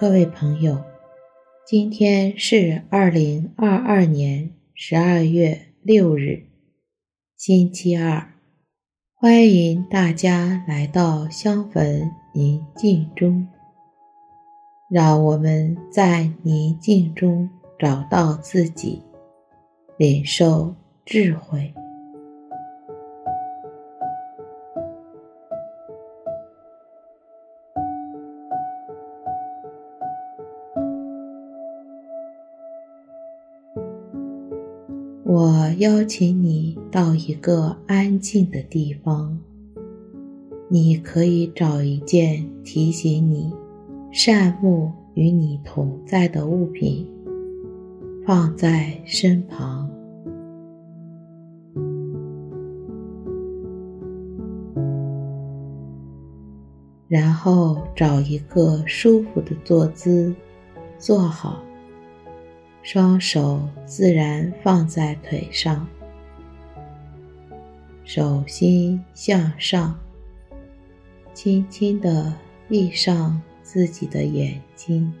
各位朋友，今天是二零二二年十二月六日，星期二。欢迎大家来到香焚宁静中，让我们在宁静中找到自己，领受智慧。我邀请你到一个安静的地方，你可以找一件提醒你善目与你同在的物品，放在身旁，然后找一个舒服的坐姿，坐好。双手自然放在腿上，手心向上，轻轻地闭上自己的眼睛，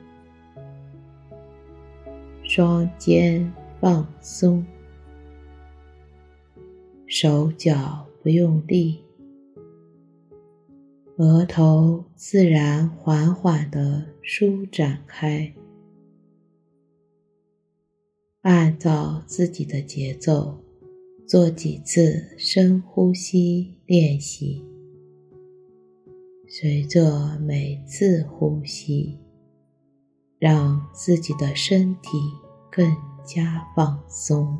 双肩放松，手脚不用力，额头自然缓缓地舒展开。按照自己的节奏，做几次深呼吸练习。随着每次呼吸，让自己的身体更加放松。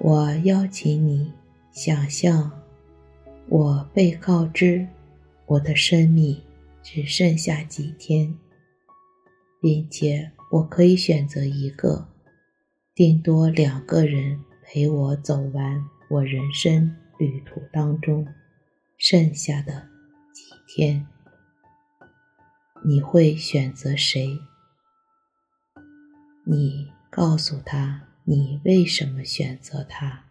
我邀请你想象，我被告知我的生命只剩下几天，并且我可以选择一个，顶多两个人陪我走完我人生旅途当中剩下的几天。你会选择谁？你告诉他。你为什么选择他？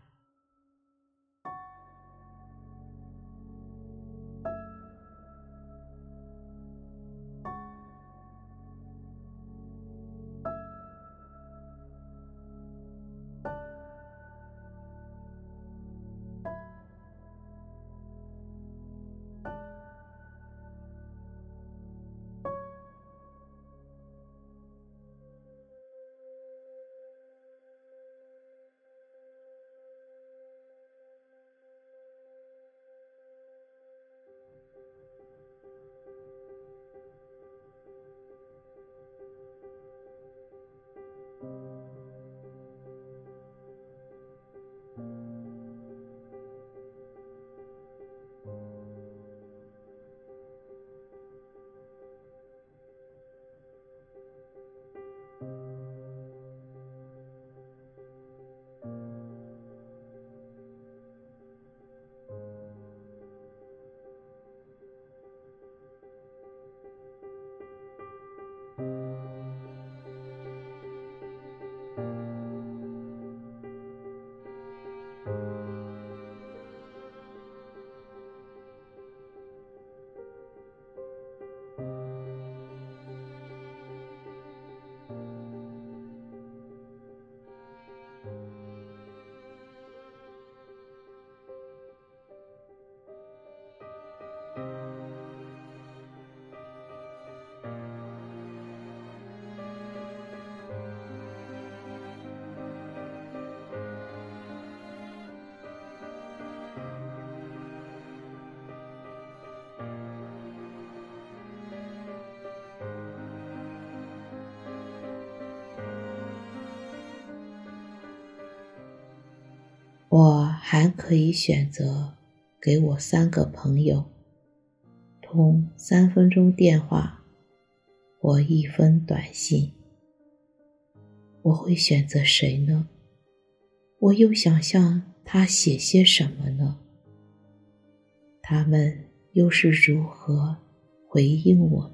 我还可以选择给我三个朋友通三分钟电话或一封短信。我会选择谁呢？我又想向他写些什么呢？他们又是如何回应我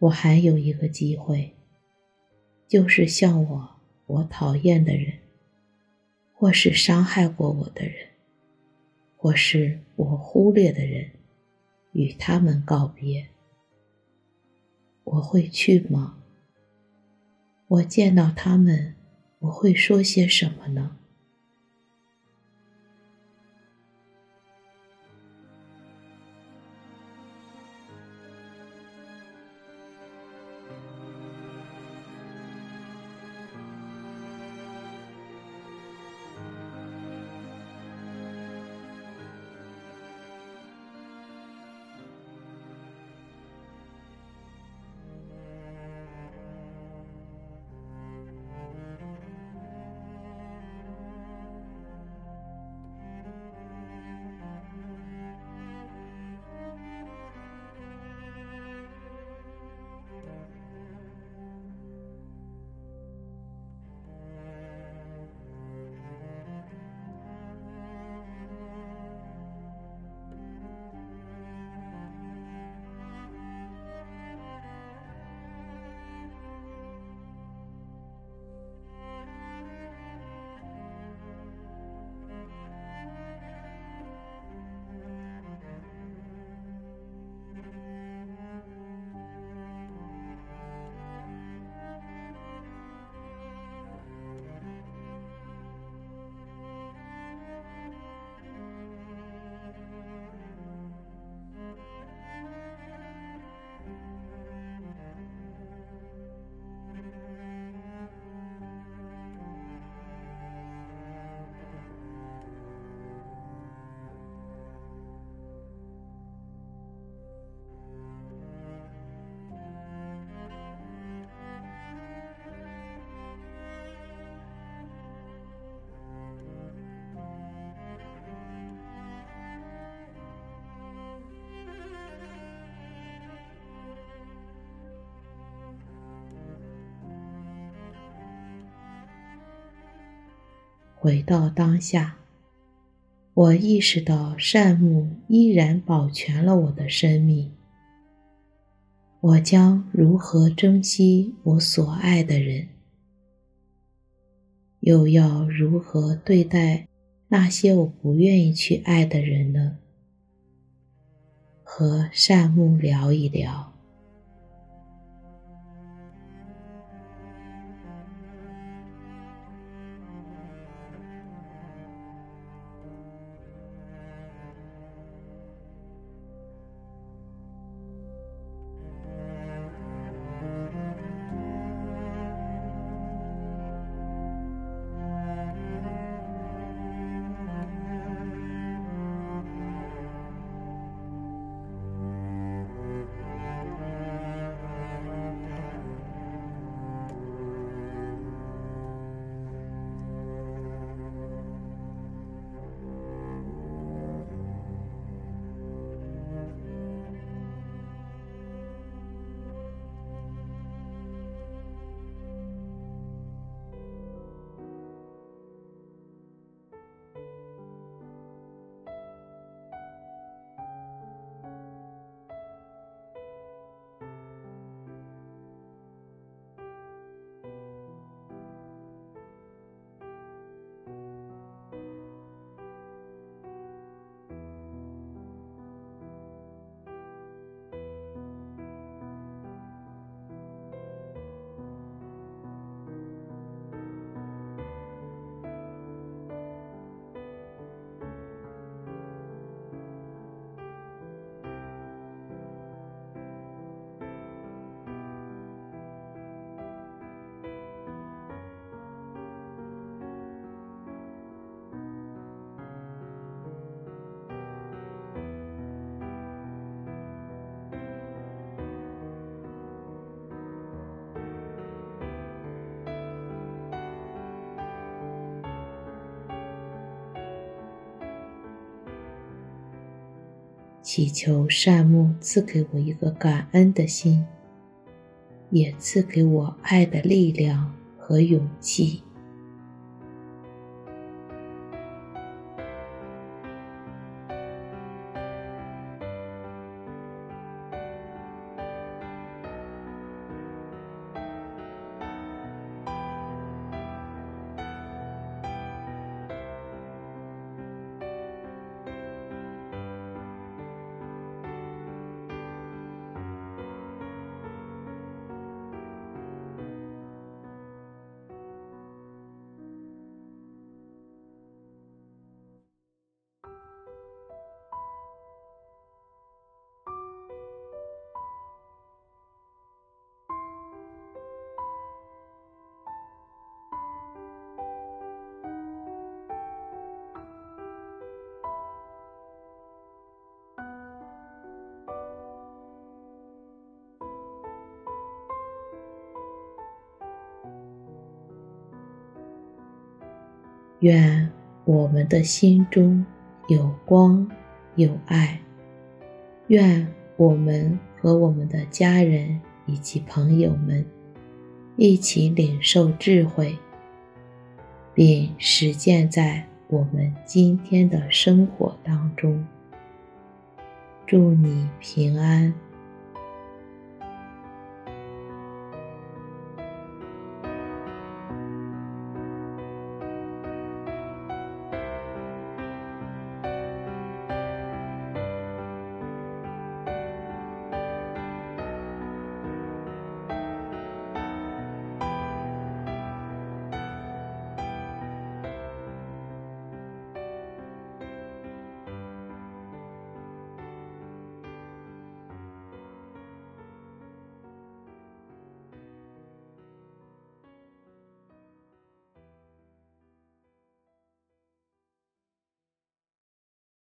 我还有一个机会，就是向我我讨厌的人，或是伤害过我的人，或是我忽略的人，与他们告别。我会去吗？我见到他们，我会说些什么呢？回到当下，我意识到善目依然保全了我的生命。我将如何珍惜我所爱的人，又要如何对待那些我不愿意去爱的人呢？和善木聊一聊。祈求善木赐给我一个感恩的心，也赐给我爱的力量和勇气。愿我们的心中有光有爱。愿我们和我们的家人以及朋友们一起领受智慧，并实践在我们今天的生活当中。祝你平安。